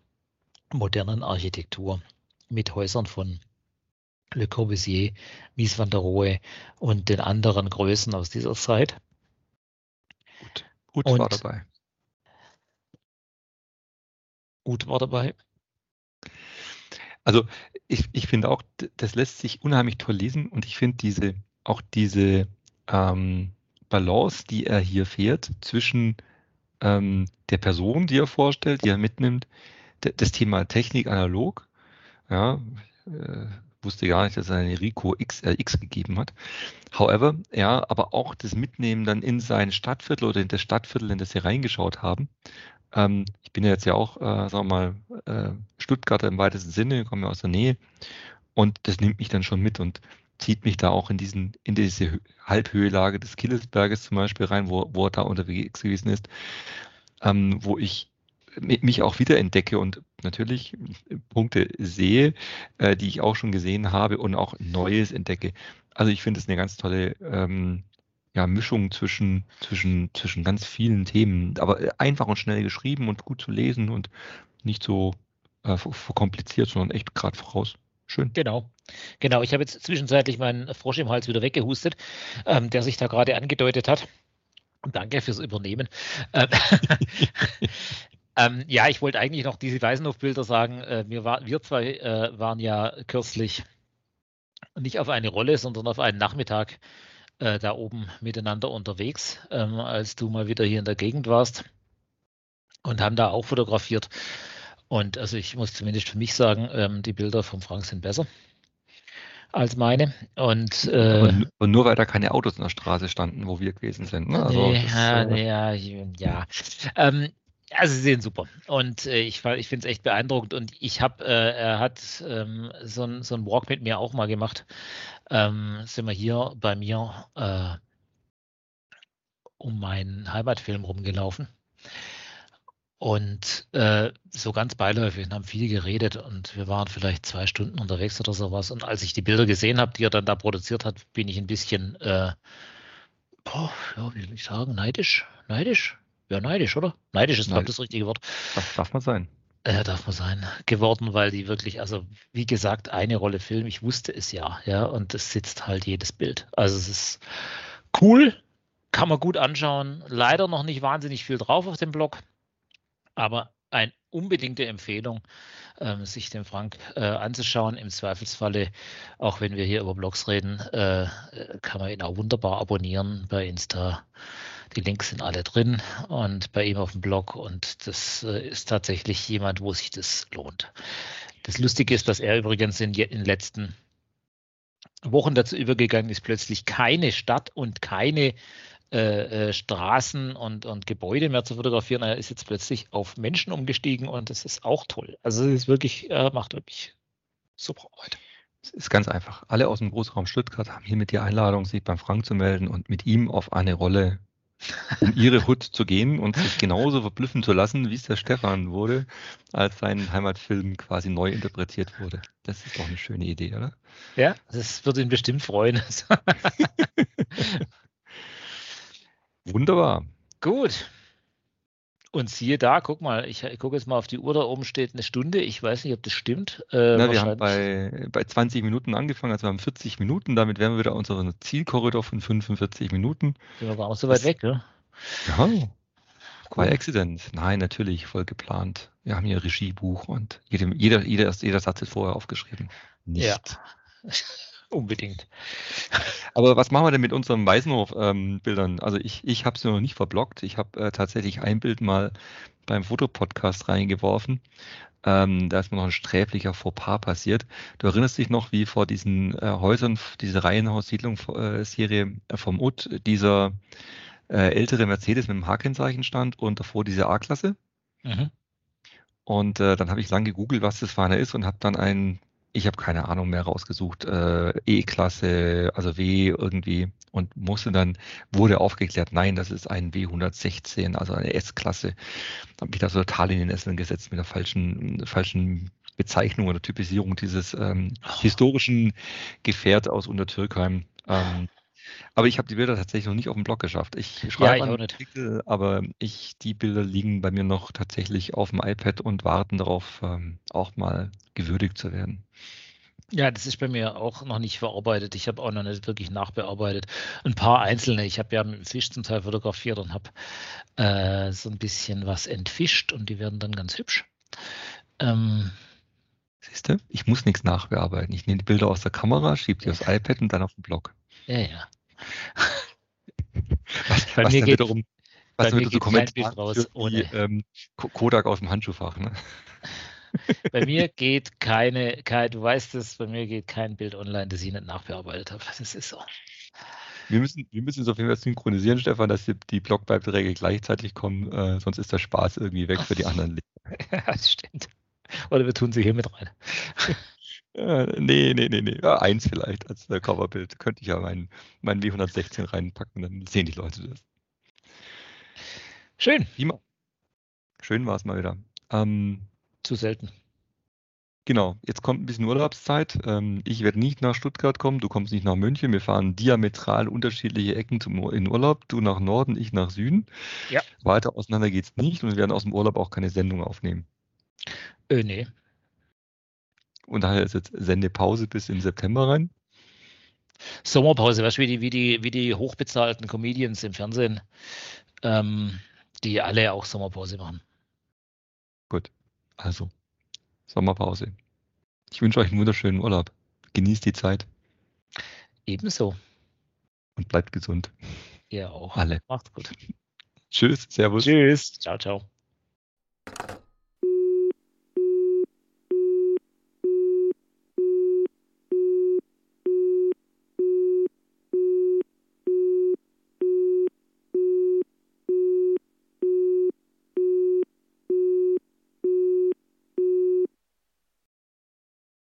modernen Architektur mit Häusern von Le Corbusier, Mies van der Rohe und den anderen Größen aus dieser Zeit. Gut, Gut und war dabei. Gut war dabei. Also ich, ich finde auch, das lässt sich unheimlich toll lesen und ich finde diese, auch diese ähm, Balance, die er hier fährt zwischen ähm, der Person, die er vorstellt, die er mitnimmt, das Thema Technik analog, ja, äh, wusste gar nicht, dass er eine Rico XRX gegeben hat. However, ja, aber auch das Mitnehmen dann in sein Stadtviertel oder in das Stadtviertel, in das sie reingeschaut haben, ähm, ich bin ja jetzt ja auch, äh, sagen wir mal, äh, Stuttgarter im weitesten Sinne, komme ja aus der Nähe. Und das nimmt mich dann schon mit und zieht mich da auch in diesen, in diese Halbhöhelage des Killesberges zum Beispiel rein, wo, wo er da unterwegs gewesen ist, ähm, wo ich mich auch wieder entdecke und natürlich Punkte sehe, äh, die ich auch schon gesehen habe und auch Neues entdecke. Also ich finde es eine ganz tolle ähm, ja, Mischung zwischen, zwischen, zwischen ganz vielen Themen, aber einfach und schnell geschrieben und gut zu lesen und nicht so äh, verkompliziert, sondern echt gerade voraus. Schön. Genau. Genau. Ich habe jetzt zwischenzeitlich meinen Frosch im Hals wieder weggehustet, ähm, der sich da gerade angedeutet hat. Danke fürs Übernehmen. Ähm, ähm, ja, ich wollte eigentlich noch diese Weisenhof-Bilder sagen. Äh, wir, war, wir zwei äh, waren ja kürzlich nicht auf eine Rolle, sondern auf einen Nachmittag äh, da oben miteinander unterwegs, ähm, als du mal wieder hier in der Gegend warst und haben da auch fotografiert. Und also ich muss zumindest für mich sagen, ähm, die Bilder von Frank sind besser als meine. Und, äh, und, und, nur weil da keine Autos in der Straße standen, wo wir gewesen sind. Ne? Also, nee, das, ja, äh, ja, ja. Ähm, also sie sehen super und äh, ich, ich finde es echt beeindruckend und ich habe, äh, er hat ähm, so ein so Walk mit mir auch mal gemacht. Ähm, sind wir hier bei mir äh, um meinen Heimatfilm rumgelaufen und äh, so ganz beiläufig und haben viel geredet und wir waren vielleicht zwei Stunden unterwegs oder sowas. Und als ich die Bilder gesehen habe, die er dann da produziert hat, bin ich ein bisschen, äh, boah, ja, wie soll ich sagen, neidisch, neidisch, ja neidisch, oder? Neidisch ist, glaube ich, das richtige Wort. Das darf man sein. Ja, darf man sein. Geworden, weil die wirklich, also wie gesagt, eine Rolle Film, ich wusste es ja, ja, und es sitzt halt jedes Bild. Also es ist cool, kann man gut anschauen. Leider noch nicht wahnsinnig viel drauf auf dem Blog. Aber eine unbedingte Empfehlung, ähm, sich den Frank äh, anzuschauen. Im Zweifelsfalle, auch wenn wir hier über Blogs reden, äh, kann man ihn auch wunderbar abonnieren bei Insta. Die Links sind alle drin und bei ihm auf dem Blog. Und das äh, ist tatsächlich jemand, wo sich das lohnt. Das Lustige ist, dass er übrigens in, den letzten Wochen dazu übergegangen ist, plötzlich keine Stadt und keine äh, äh, Straßen und, und Gebäude mehr zu fotografieren. Er ist jetzt plötzlich auf Menschen umgestiegen und das ist auch toll. Also es ist wirklich, er macht wirklich super Arbeit. Es ist ganz einfach. Alle aus dem Großraum Stuttgart haben hiermit die Einladung, sich beim Frank zu melden und mit ihm auf eine Rolle um ihre Hut zu gehen und sich genauso verblüffen zu lassen, wie es der Stefan wurde, als sein Heimatfilm quasi neu interpretiert wurde. Das ist doch eine schöne Idee, oder? Ja, das würde ihn bestimmt freuen. Wunderbar. Gut. Und siehe da, guck mal, ich, ich gucke jetzt mal auf die Uhr, da oben steht eine Stunde. Ich weiß nicht, ob das stimmt. Äh, Na, wir haben bei, bei 20 Minuten angefangen, also wir haben 40 Minuten, damit wären wir wieder unseren Zielkorridor von 45 Minuten. Wir waren auch so weit das, weg, ne? Ja. Cool. By Accident. Nein, natürlich, voll geplant. Wir haben hier Regiebuch und jeder, jeder, jeder, jeder Satz ist vorher aufgeschrieben. Nicht. Ja. Unbedingt. Aber was machen wir denn mit unseren Weißenhof-Bildern? Ähm, also ich, ich habe sie noch nicht verblockt. Ich habe äh, tatsächlich ein Bild mal beim Fotopodcast reingeworfen. Ähm, da ist mir noch ein sträflicher Fauxpas passiert. Du erinnerst dich noch, wie vor diesen äh, Häusern, diese Reihenhaus-Siedlung-Serie äh, vom UT, dieser äh, ältere Mercedes mit dem H-Kennzeichen stand und davor diese A-Klasse? Mhm. Und äh, dann habe ich lang gegoogelt, was das für eine ist und habe dann einen ich habe keine Ahnung mehr rausgesucht, äh, E-Klasse, also W irgendwie und musste dann, wurde aufgeklärt, nein, das ist ein W116, also eine S-Klasse. Habe mich da so total in den Nesseln gesetzt mit der falschen, falschen Bezeichnung oder Typisierung dieses ähm, historischen Gefährt aus Untertürkheim. Ähm, aber ich habe die Bilder tatsächlich noch nicht auf dem Blog geschafft. Ich schreibe ja, einen Artikel, aber ich, die Bilder liegen bei mir noch tatsächlich auf dem iPad und warten darauf, ähm, auch mal gewürdigt zu werden. Ja, das ist bei mir auch noch nicht verarbeitet. Ich habe auch noch nicht wirklich nachbearbeitet. Ein paar einzelne. Ich habe ja mit dem Fisch zum Teil fotografiert und habe äh, so ein bisschen was entfischt und die werden dann ganz hübsch. Ähm, Siehst du, ich muss nichts nachbearbeiten. Ich nehme die Bilder aus der Kamera, schiebe die ja. aufs iPad und dann auf den Blog. Ja, ja. Was, bei was mir geht, wiederum, was bei mir so Kommentare raus ohne. Die, ähm, Kodak aus dem Handschuhfach. Ne? bei mir geht keine, kein, du weißt es, bei mir geht kein Bild online, das ich nicht nachbearbeitet habe. Das ist so. Wir müssen, wir müssen es auf jeden Fall synchronisieren, Stefan, dass die, die Blogbeiträge gleichzeitig kommen, äh, sonst ist der Spaß irgendwie weg für die anderen. ja, das stimmt. Oder wir tun sie hier mit rein. Äh, nee, nee, nee, nee. Ja, eins vielleicht als äh, Coverbild. Könnte ich ja mein, mein W116 reinpacken, dann sehen die Leute das. Schön. Prima. Schön war es mal wieder. Ähm, Zu selten. Genau, jetzt kommt ein bisschen Urlaubszeit. Ähm, ich werde nicht nach Stuttgart kommen, du kommst nicht nach München. Wir fahren diametral unterschiedliche Ecken zum, in Urlaub. Du nach Norden, ich nach Süden. Ja. Weiter auseinander geht es nicht und wir werden aus dem Urlaub auch keine Sendung aufnehmen. Äh, nee. Und daher ist jetzt Sendepause bis in September rein. Sommerpause, weißt du, wie die, wie die, wie die hochbezahlten Comedians im Fernsehen, ähm, die alle auch Sommerpause machen. Gut, also Sommerpause. Ich wünsche euch einen wunderschönen Urlaub. Genießt die Zeit Ebenso. und bleibt gesund. Ihr auch. Alle. Macht's gut. Tschüss, Servus. Tschüss. Ciao, ciao.